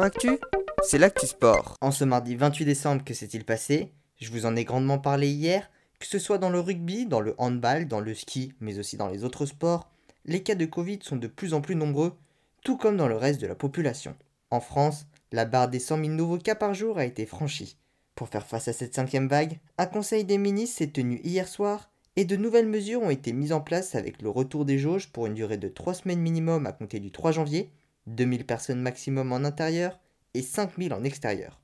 Actu, c'est l'actu sport. En ce mardi 28 décembre, que s'est-il passé Je vous en ai grandement parlé hier, que ce soit dans le rugby, dans le handball, dans le ski, mais aussi dans les autres sports, les cas de Covid sont de plus en plus nombreux, tout comme dans le reste de la population. En France, la barre des 100 000 nouveaux cas par jour a été franchie. Pour faire face à cette cinquième vague, un conseil des ministres s'est tenu hier soir et de nouvelles mesures ont été mises en place avec le retour des jauges pour une durée de 3 semaines minimum à compter du 3 janvier, 2000 personnes maximum en intérieur et 5000 en extérieur.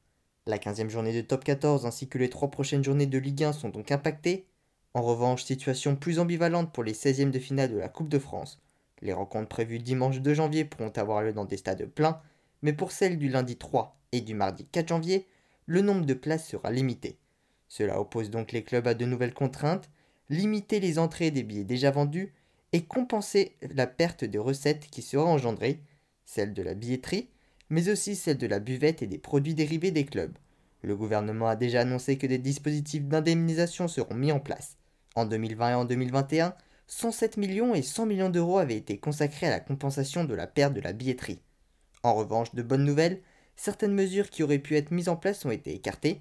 La 15e journée de top 14 ainsi que les 3 prochaines journées de Ligue 1 sont donc impactées. En revanche, situation plus ambivalente pour les 16e de finale de la Coupe de France. Les rencontres prévues dimanche 2 janvier pourront avoir lieu dans des stades pleins, mais pour celles du lundi 3 et du mardi 4 janvier, le nombre de places sera limité. Cela oppose donc les clubs à de nouvelles contraintes, limiter les entrées des billets déjà vendus et compenser la perte de recettes qui sera engendrée, celle de la billetterie, mais aussi celle de la buvette et des produits dérivés des clubs. Le gouvernement a déjà annoncé que des dispositifs d'indemnisation seront mis en place. En 2020 et en 2021, 107 millions et 100 millions d'euros avaient été consacrés à la compensation de la perte de la billetterie. En revanche, de bonnes nouvelles, certaines mesures qui auraient pu être mises en place ont été écartées.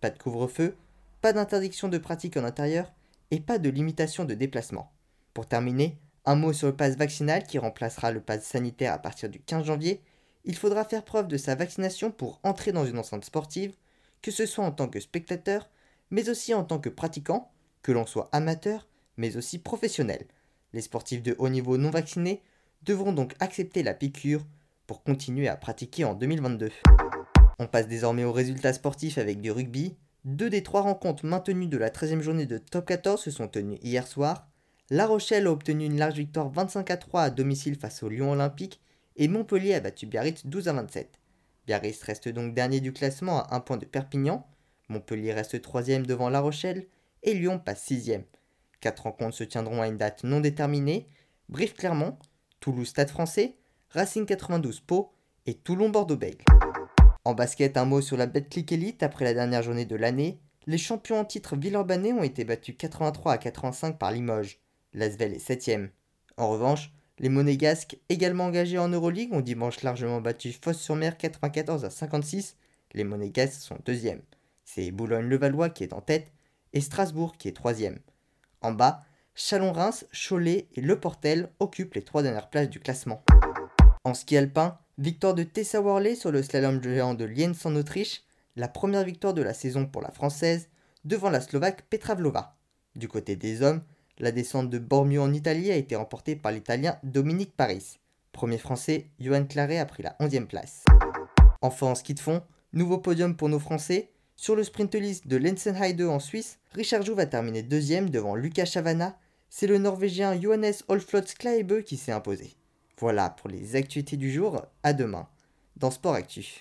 Pas de couvre-feu, pas d'interdiction de pratique en intérieur et pas de limitation de déplacement. Pour terminer, un mot sur le pass vaccinal qui remplacera le pass sanitaire à partir du 15 janvier. Il faudra faire preuve de sa vaccination pour entrer dans une enceinte sportive, que ce soit en tant que spectateur, mais aussi en tant que pratiquant, que l'on soit amateur, mais aussi professionnel. Les sportifs de haut niveau non vaccinés devront donc accepter la piqûre pour continuer à pratiquer en 2022. On passe désormais aux résultats sportifs avec du rugby. Deux des trois rencontres maintenues de la 13e journée de top 14 se sont tenues hier soir. La Rochelle a obtenu une large victoire 25 à 3 à domicile face au Lyon Olympique et Montpellier a battu Biarritz 12 à 27. Biarritz reste donc dernier du classement à un point de Perpignan. Montpellier reste troisième devant La Rochelle et Lyon passe sixième. Quatre rencontres se tiendront à une date non déterminée. Brive Clermont, Toulouse Stade français, Racing 92 Pau et Toulon Bordeaux Bègles. En basket, un mot sur la Betclic Elite après la dernière journée de l'année. Les champions en titre Villeurbanais ont été battus 83 à 85 par Limoges. L'Asvel est 7ème. En revanche, les Monégasques, également engagés en Euroleague, ont dimanche largement battu Fosse-sur-Mer 94 à 56. Les Monégasques sont deuxièmes. C'est Boulogne-le-Valois qui est en tête et Strasbourg qui est troisième. En bas, Chalon-Reims, Cholet et Le Portel occupent les trois dernières places du classement. En ski alpin, victoire de Tessa Worley sur le slalom géant de Lienz en Autriche, la première victoire de la saison pour la française, devant la slovaque Petra Vlova. Du côté des hommes, la descente de Bormio en Italie a été remportée par l'italien Dominique Paris. Premier français, Johan Claret a pris la 11e place. Enfin en ski de fond, nouveau podium pour nos Français. Sur le sprint list de Lensenheide en Suisse, Richard Jouve a terminé deuxième devant Lucas Chavana. C'est le Norvégien Johannes Olflot Skleibe qui s'est imposé. Voilà pour les actualités du jour, à demain dans Sport Actu.